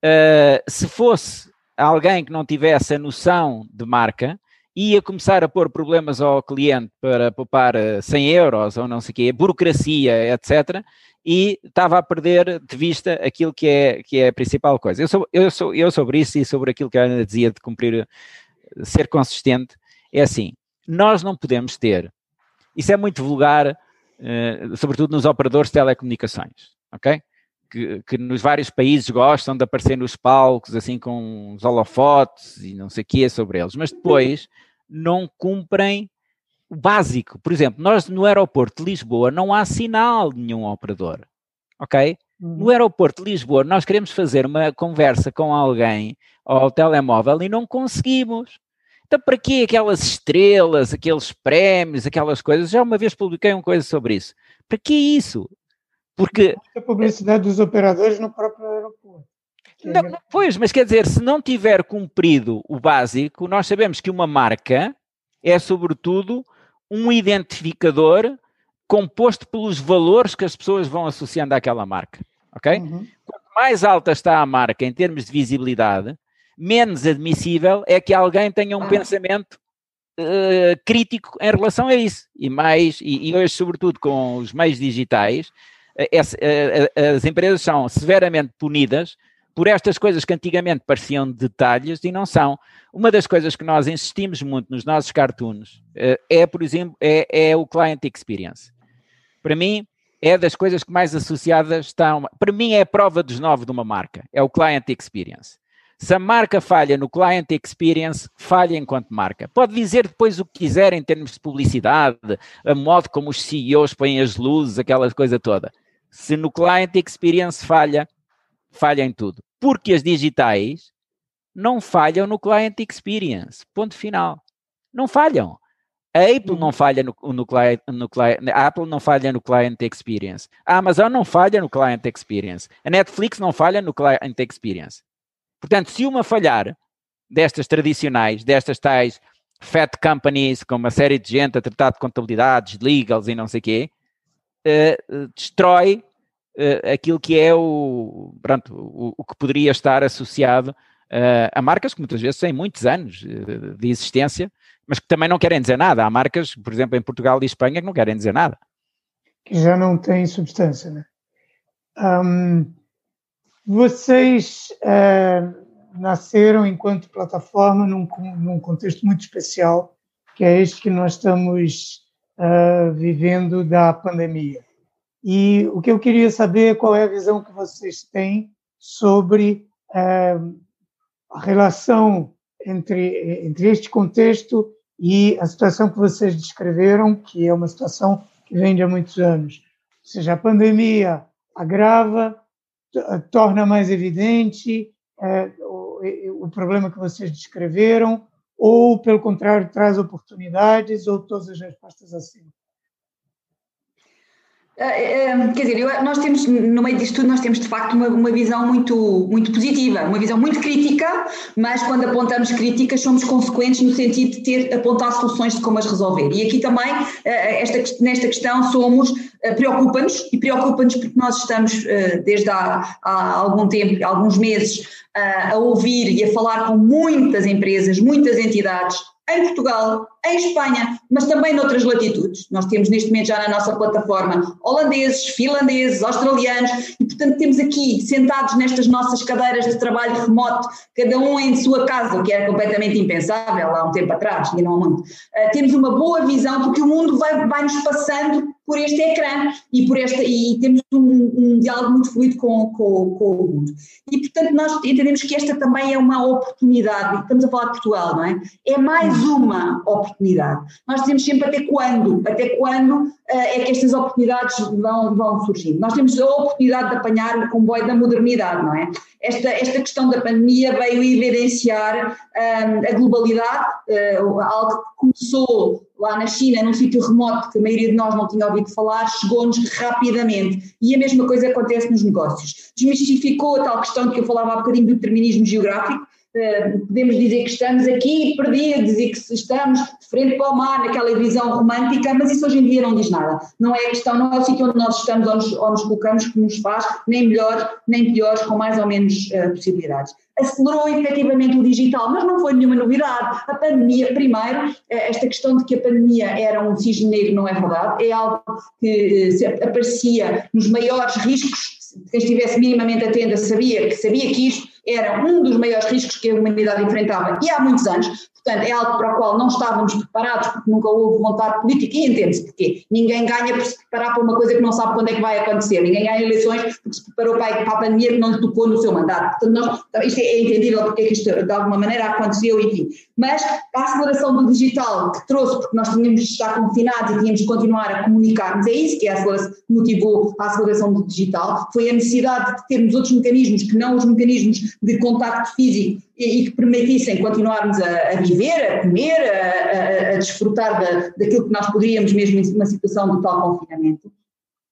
Speaker 4: uh, se fosse alguém que não tivesse a noção de marca, ia começar a pôr problemas ao cliente para poupar 100 eh, euros ou não sei o quê, burocracia, etc e estava a perder de vista aquilo que é, que é a principal coisa. Eu, sou, eu, sou, eu sobre isso e sobre aquilo que a Ana dizia de cumprir, ser consistente, é assim, nós não podemos ter, isso é muito vulgar, sobretudo nos operadores de telecomunicações, ok? Que, que, nos vários países gostam de aparecer nos palcos, assim com os holofotes e não sei o que sobre eles, mas depois não cumprem o básico. Por exemplo, nós no aeroporto de Lisboa não há sinal de nenhum operador, ok? Uhum. No aeroporto de Lisboa nós queremos fazer uma conversa com alguém ao telemóvel e não conseguimos. Então, para que aquelas estrelas, aqueles prémios, aquelas coisas? Já uma vez publiquei uma coisa sobre isso. Para que isso? Porque.
Speaker 2: A publicidade dos operadores no próprio aeroporto.
Speaker 4: Não, pois, mas quer dizer, se não tiver cumprido o básico, nós sabemos que uma marca é, sobretudo, um identificador composto pelos valores que as pessoas vão associando àquela marca, ok? Uhum. Quanto mais alta está a marca em termos de visibilidade, menos admissível é que alguém tenha um ah. pensamento uh, crítico em relação a isso. E mais, e, e, hoje, sobretudo com os meios digitais, as empresas são severamente punidas por estas coisas que antigamente pareciam detalhes e não são. Uma das coisas que nós insistimos muito nos nossos cartoons é, por exemplo, é, é o client experience. Para mim, é das coisas que mais associadas estão. Para mim, é a prova dos nove de uma marca, é o client experience. Se a marca falha no client experience, falha enquanto marca. Pode dizer depois o que quiser em termos de publicidade, a modo como os CEOs põem as luzes, aquela coisa toda. Se no client experience falha, falha em tudo. Porque as digitais não falham no client experience. Ponto final. Não falham. A Apple não uhum. falha no, no, client, no client, a Apple não falha no client experience. A Amazon não falha no client experience. A Netflix não falha no client experience. Portanto, se uma falhar destas tradicionais, destas tais fat companies, com uma série de gente a tratar de contabilidades, legals e não sei o quê, uh, destrói uh, aquilo que é o, pronto, o, o, que poderia estar associado uh, a marcas que muitas vezes têm muitos anos de existência mas que também não querem dizer nada. Há marcas, por exemplo, em Portugal e Espanha, que não querem dizer nada.
Speaker 2: Que já não têm substância, né? Um, vocês uh, nasceram enquanto plataforma num, num, contexto muito especial, que é este que nós estamos uh, vivendo da pandemia. E o que eu queria saber é qual é a visão que vocês têm sobre uh, a relação entre, entre este contexto e a situação que vocês descreveram, que é uma situação que vem de há muitos anos. Ou seja, a pandemia agrava, torna mais evidente o, o problema que vocês descreveram, ou, pelo contrário, traz oportunidades, ou todas as respostas assim?
Speaker 3: Ah, é, é, quer dizer, eu, nós temos, no meio disto tudo, nós temos de facto uma, uma, visão muito, muito positiva, uma visão muito crítica, mas quando apontamos críticas somos consequentes no sentido de ter apontar soluções de como as resolver. E aqui também, ah, esta, nesta questão, somos, preocupa-nos, e preocupa-nos porque nós estamos desde há, há algum tempo, alguns meses, a ouvir e a falar com muitas empresas, muitas entidades, em Portugal, em Espanha, mas também noutras latitudes. Nós temos neste momento já na nossa plataforma holandeses, finlandeses, australianos e, portanto, temos aqui sentados nestas nossas cadeiras de trabalho remoto, cada um em sua casa, o que era completamente impensável há um tempo atrás e não há muito. Uh, temos uma boa visão porque o mundo vai, vai nos passando por este ecrã e, por esta, e temos um, um diálogo muito fluido com, com, com, o mundo. E, portanto, nós entendemos que esta também é uma oportunidade, estamos a falar de Portugal, não é? É mais uma oportunidade. Nós dizemos sempre até quando, até quando uh, é que estas oportunidades vão, vão surgir. Nós temos a oportunidade de apanhar o comboio da modernidade, não é? Esta, esta questão da pandemia veio evidenciar um, a globalidade, uh, algo que começou lá na China, num sítio remoto que a maioria de nós não tinha ouvido falar, chegou-nos rapidamente. E a mesma coisa acontece nos negócios. Desmistificou a tal questão que eu falava há bocadinho do determinismo geográfico, eh, podemos dizer que estamos aqui perdidos e que estamos de frente para o mar, naquela visão romântica, mas isso hoje em dia não diz nada. Não é a questão, não é o sítio onde nós estamos ou nos, ou nos colocamos que nos faz nem melhor nem pior, com mais ou menos uh, possibilidades. Acelerou efetivamente o digital, mas não foi nenhuma novidade. A pandemia, primeiro, eh, esta questão de que a pandemia era um cisne negro não é verdade, é algo que aparecia nos maiores riscos quem estivesse minimamente atenta sabia que sabia que isto era um dos maiores riscos que a humanidade enfrentava e há muitos anos, Portanto, é algo para o qual não estávamos preparados porque nunca houve vontade política e entende-se porquê. Ninguém ganha por se preparar para uma coisa que não sabe quando é que vai acontecer. Ninguém ganha eleições porque se preparou para a pandemia que não lhe tocou no seu mandato. Portanto, nós, isto é entendível porque é que isto de alguma maneira aconteceu, enfim. Mas a aceleração do digital que trouxe, porque nós tínhamos de estar confinados e tínhamos de continuar a comunicar-nos, é isso que a motivou a aceleração do digital, foi a necessidade de termos outros mecanismos que não os mecanismos de contacto físico e, que permitissem continuarmos a, a viver, a comer, a, a, a desfrutar da, daquilo que nós poderíamos mesmo em uma situação de tal confinamento.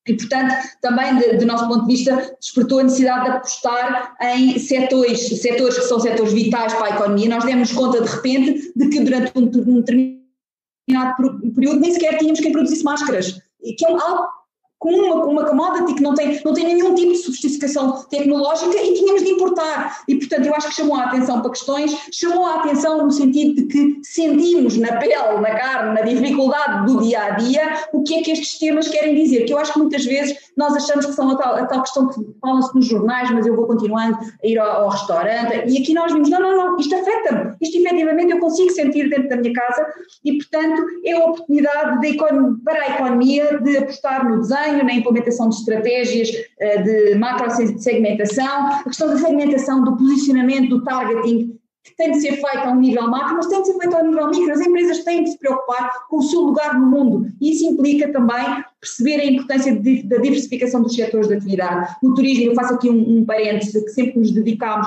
Speaker 3: E, portanto, também, de, do nosso ponto de vista, despertou a necessidade de apostar em setores, setores que são setores vitais para a economia. Nós demos conta, de repente, de que durante um, um determinado período nem sequer tínhamos quem produzisse máscaras, que é algo com uma, uma commodity que não tem, não tem nenhum tipo de sofisticação tecnológica e tínhamos de importar. E, portanto, eu acho que chamou a atenção para questões, chamou a atenção no sentido de que sentimos na pele, na carne, na dificuldade do dia a dia, o que é que estes temas querem dizer. Que eu acho que muitas vezes nós achamos que são a tal, a tal questão que falam-se nos jornais, mas eu vou continuando a ir ao, ao restaurante. E aqui nós vimos: não, não, não, isto afeta-me, isto efetivamente eu consigo sentir dentro da minha casa e, portanto, é a oportunidade de, para a economia de apostar no desenho na implementação de estratégias uh, de macro-segmentação, a questão da segmentação, do posicionamento, do targeting, que tem de ser feito a um nível macro, mas tem de ser feito ao nível micro. As empresas têm de se preocupar com o seu lugar no mundo. E isso implica também perceber a importância da diversificação dos setores de atividade. O turismo, eu faço aqui um, um parêntese, que sempre nos dedicamos,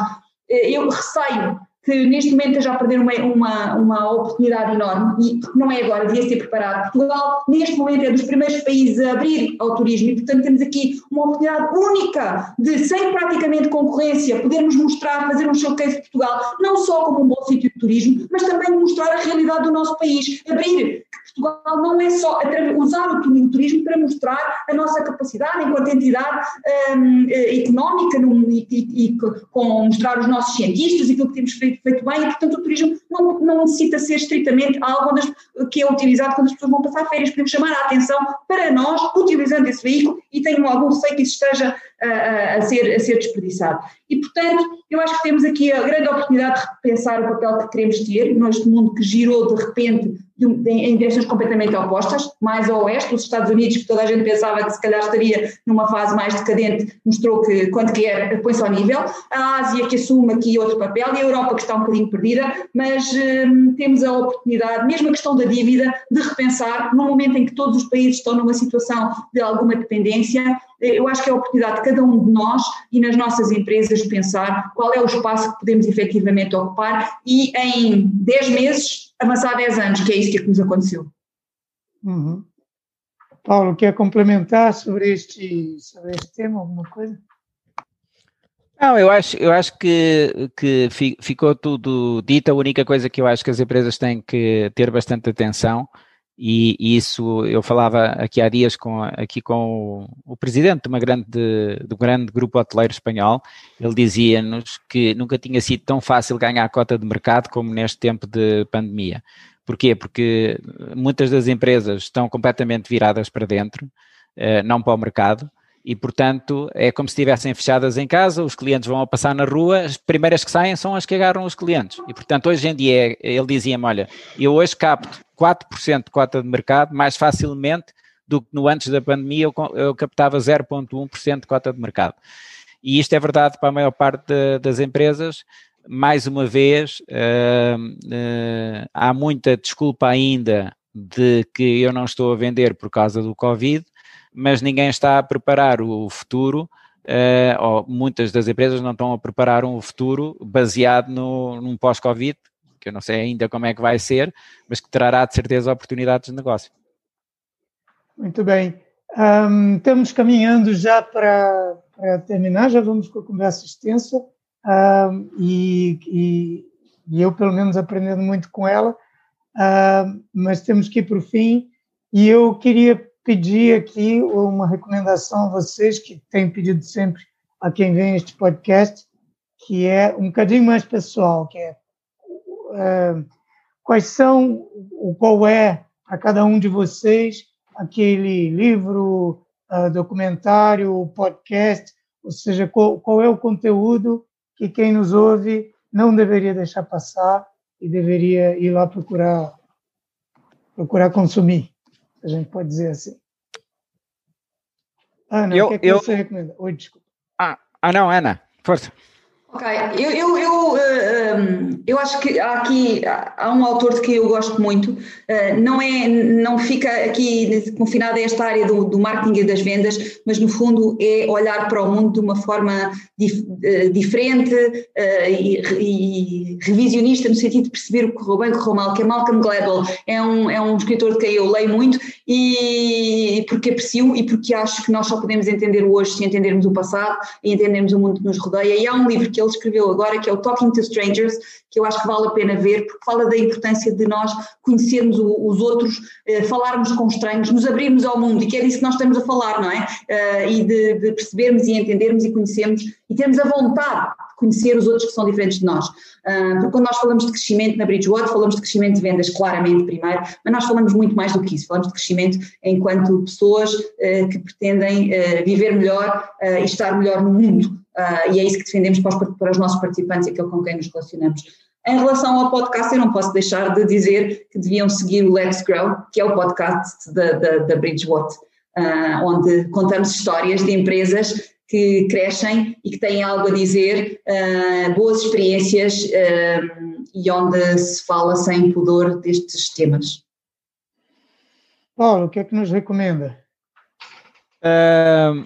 Speaker 3: eh, eu receio que neste momento já perder uma, uma, uma oportunidade enorme e não é agora, devia ser preparado. Portugal, neste momento, é dos primeiros países a abrir ao turismo e, portanto, temos aqui uma oportunidade única de, sem praticamente concorrência, podermos mostrar, fazer um showcase de Portugal, não só como um bom sítio de turismo, mas também mostrar a realidade do nosso país. Abrir Portugal não é só usar o turismo para mostrar a nossa capacidade enquanto entidade um, eh, económica e, e, e, com mostrar os nossos cientistas e aquilo que temos feito, feito bem, e portanto o turismo não, não necessita ser estritamente algo que é utilizado quando as pessoas vão passar férias, podemos chamar a atenção para nós, utilizando esse veículo, e tenho algum receio que isso esteja a, a, ser, a ser desperdiçado. E, portanto, eu acho que temos aqui a grande oportunidade de repensar o papel que queremos ter neste mundo que girou de repente de, de, em direções completamente opostas, mais ao oeste, os Estados Unidos, que toda a gente pensava que se calhar estaria numa fase mais decadente, mostrou que quando quer põe-se ao nível, a Ásia que assume aqui outro papel e a Europa que está um bocadinho perdida, mas hum, temos a oportunidade, mesmo a questão da dívida, de repensar, no momento em que todos os países estão numa situação de alguma dependência, eu acho que é a oportunidade de cada um de nós e nas nossas empresas pensar qual é o espaço que podemos efetivamente ocupar e em 10 meses avançar 10 anos, que é isso que nos aconteceu.
Speaker 2: Uhum. Paulo, quer complementar sobre este, sobre este tema alguma coisa?
Speaker 4: Não, eu acho, eu acho que, que ficou tudo dito. A única coisa que eu acho que as empresas têm que ter bastante atenção e, isso eu falava aqui há dias com, aqui com o, o presidente de, uma grande, de um grande grupo hoteleiro espanhol, ele dizia-nos que nunca tinha sido tão fácil ganhar a cota de mercado como neste tempo de pandemia. Porquê? Porque muitas das empresas estão completamente viradas para dentro, eh, não para o mercado, e, portanto, é como se estivessem fechadas em casa, os clientes vão a passar na rua, as primeiras que saem são as que agarram os clientes. E, portanto, hoje em dia, ele dizia-me, olha, eu hoje capto 4% de cota de mercado mais facilmente do que no antes da pandemia eu, eu captava 0,1% de cota de mercado. E isto é verdade para a maior parte de, das empresas. Mais uma vez, uh, uh, há muita desculpa ainda de que eu não estou a vender por causa do Covid, mas ninguém está a preparar o futuro, uh, ou muitas das empresas não estão a preparar um futuro baseado no, num pós-Covid, que eu não sei ainda como é que vai ser, mas que trará de certeza oportunidades de negócio.
Speaker 2: Muito bem. Um, estamos caminhando já para, para, terminar, já vamos com a conversa extensa um, e, e, e, eu, pelo menos, aprendendo muito com ela, um, mas temos que ir para o fim e eu queria pedir aqui uma recomendação a vocês, que têm pedido sempre a quem vem este podcast, que é um bocadinho mais pessoal, que é uh, quais são, qual é para cada um de vocês aquele livro, uh, documentário, podcast, ou seja, qual, qual é o conteúdo que quem nos ouve não deveria deixar passar e deveria ir lá procurar procurar consumir a gente pode dizer assim. Ana, eu, o que, é que eu... você recomenda? Oi, desculpa.
Speaker 4: Ah, ah, não, Ana, força.
Speaker 3: Ok, eu, eu, eu, uh, eu acho que há aqui há um autor de que eu gosto muito, uh, não, é, não fica aqui confinado a esta área do, do marketing e das vendas, mas no fundo é olhar para o mundo de uma forma dif, diferente e, e, revisionista no sentido de perceber o que correu bem, o que correu mal, que é Malcolm Gladwell, é um, é um escritor de quem eu leio muito e porque aprecio e porque acho que nós só podemos entender o hoje se entendermos o passado e entendermos o mundo que nos rodeia. E há um livro que ele escreveu agora, que é o Talking to Strangers, que eu acho que vale a pena ver, porque fala da importância de nós conhecermos o, os outros, uh, falarmos com estranhos, nos abrirmos ao mundo, e que é disso que nós estamos a falar, não é? Uh, e de, de, percebermos e entendermos e conhecermos e termos a vontade de conhecer os outros que são diferentes de nós. Uh, porque quando nós falamos de crescimento na Bridgewater, falamos de crescimento de vendas claramente primeiro, mas nós falamos muito mais do que isso, falamos de crescimento enquanto pessoas que pretendem viver melhor e estar melhor no mundo. E é isso que defendemos para os, para os nossos participantes e aquele com quem nos relacionamos. Em relação ao podcast, eu não posso deixar de dizer que deviam seguir o Let's Grow, que é o podcast da, da, da Bridgewater, uh, onde contamos histórias de empresas que crescem e que têm algo a dizer, uh, boas experiências uh, e onde se fala sem pudor destes temas.
Speaker 2: Paulo, o que é que nos recomenda?
Speaker 4: Uh,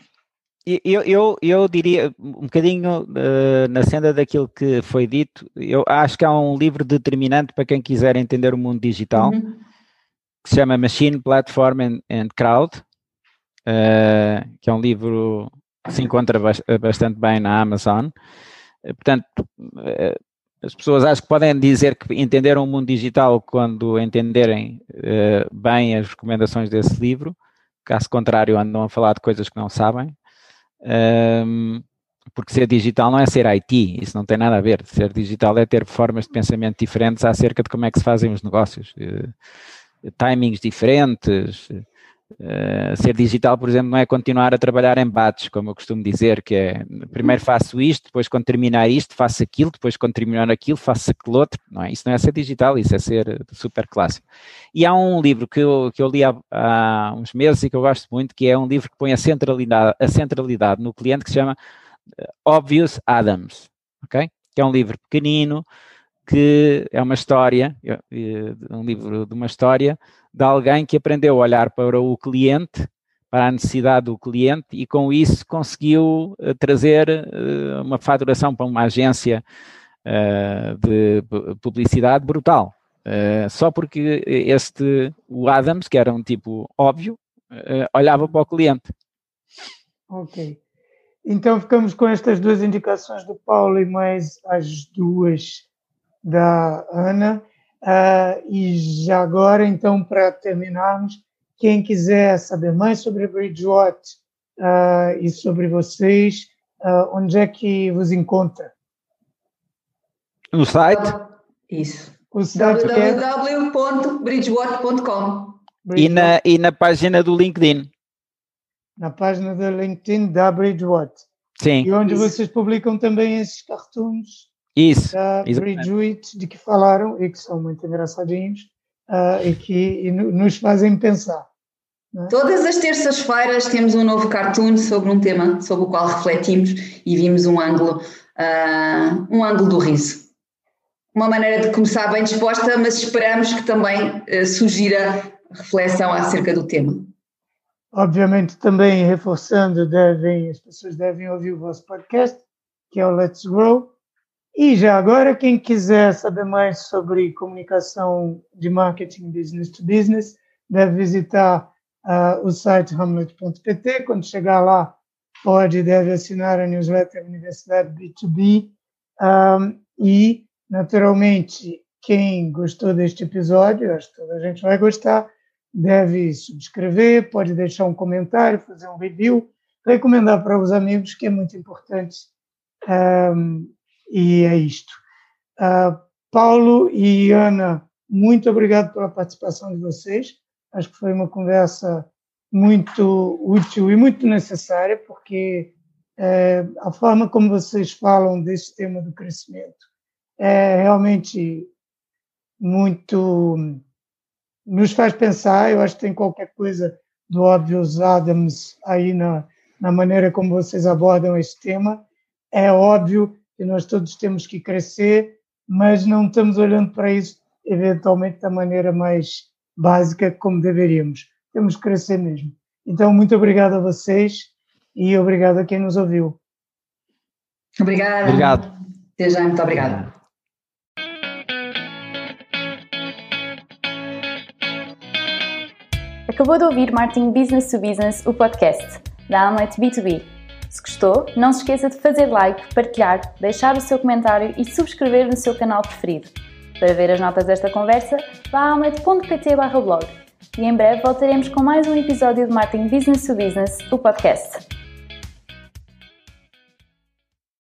Speaker 4: eu, eu, eu diria um bocadinho uh, na senda daquilo que foi dito, eu acho que há um livro determinante para quem quiser entender o mundo digital, uhum. que se chama Machine, Platform and, and Crowd, uh, que é um livro que se encontra bastante bem na Amazon. Uh, portanto, as pessoas acho que podem dizer que entenderam o mundo digital quando entenderem bem as recomendações desse livro, caso contrário andam a falar de coisas que não sabem. Um, porque ser digital não é ser IT, isso não tem nada a ver. Ser digital é ter formas de pensamento diferentes acerca de como é que se fazem os negócios, uh, timings diferentes, Uh, ser digital, por exemplo, não é continuar a trabalhar em bates, como eu costumo dizer, que é primeiro faço isto, depois quando terminar isto, faço aquilo, depois quando terminar aquilo, faço aquele outro. Não é? Isso não é ser digital, isso é ser super clássico. E há um livro que eu, que eu li há, há uns meses e que eu gosto muito, que é um livro que põe a centralidade, a centralidade no cliente, que se chama eh, Obvious Adams, ok? Que é um livro pequenino, que é uma história, um livro de uma história de alguém que aprendeu a olhar para o cliente, para a necessidade do cliente e com isso conseguiu uh, trazer uh, uma faturação para uma agência uh, de publicidade brutal. só porque este, o Adams, que era um tipo óbvio, olhava para o cliente.
Speaker 2: Ok. Então ficamos com estas duas indicações do Paulo e mais as duas da Ana. Uh, e já agora, então, para terminarmos, quem quiser saber mais sobre Bridgewater uh, e sobre vocês, uh, onde é que vos encontra?
Speaker 4: No site?
Speaker 3: Isso.
Speaker 2: O site
Speaker 3: é www.bridgewater.com
Speaker 4: e na, e na página do LinkedIn.
Speaker 2: Na página do LinkedIn da Bridgewater.
Speaker 4: Sim.
Speaker 2: E onde Isso. vocês publicam também esses cartoons
Speaker 4: isso.
Speaker 2: Da Bridget, de que falaram e que são muito engraçadinhos uh, e que e nos fazem pensar.
Speaker 3: É? Todas as terças-feiras temos um novo cartoon sobre um tema sobre o qual refletimos e vimos um ângulo, uh, um ângulo do riso. Uma maneira de começar bem disposta, mas esperamos que também uh, sugira reflexão acerca do tema.
Speaker 2: Obviamente, também reforçando, devem, as pessoas devem ouvir o vosso podcast, que é o Let's Grow, e já agora, quem quiser saber mais sobre comunicação de marketing business to business, deve visitar uh, o site hamlet.pt. Quando chegar lá, pode e deve assinar a newsletter Universidade B2B. Um, e, naturalmente, quem gostou deste episódio, acho que toda a gente vai gostar, deve subscrever, pode deixar um comentário, fazer um review, recomendar para os amigos, que é muito importante. Um, e é isto. Uh, Paulo e Ana, muito obrigado pela participação de vocês. Acho que foi uma conversa muito útil e muito necessária, porque é, a forma como vocês falam desse tema do crescimento é realmente muito. nos faz pensar. Eu acho que tem qualquer coisa do óbvio Adams aí na, na maneira como vocês abordam esse tema. É óbvio que nós todos temos que crescer, mas não estamos olhando para isso eventualmente da maneira mais básica como deveríamos. Temos que crescer mesmo. Então, muito obrigado a vocês e obrigado a quem nos ouviu.
Speaker 3: Obrigada.
Speaker 4: Obrigado.
Speaker 3: Até já, muito obrigada.
Speaker 1: Acabou de ouvir Martin Business to Business, o podcast da Amlet B2B Se gostou, não se esqueça de fazer like, partilhar, deixar o seu comentário e subscrever no seu canal preferido. Para ver as notas desta conversa, vá a almet.pt blog. E em breve voltaremos com mais um episódio de Marketing Business to Business, o podcast.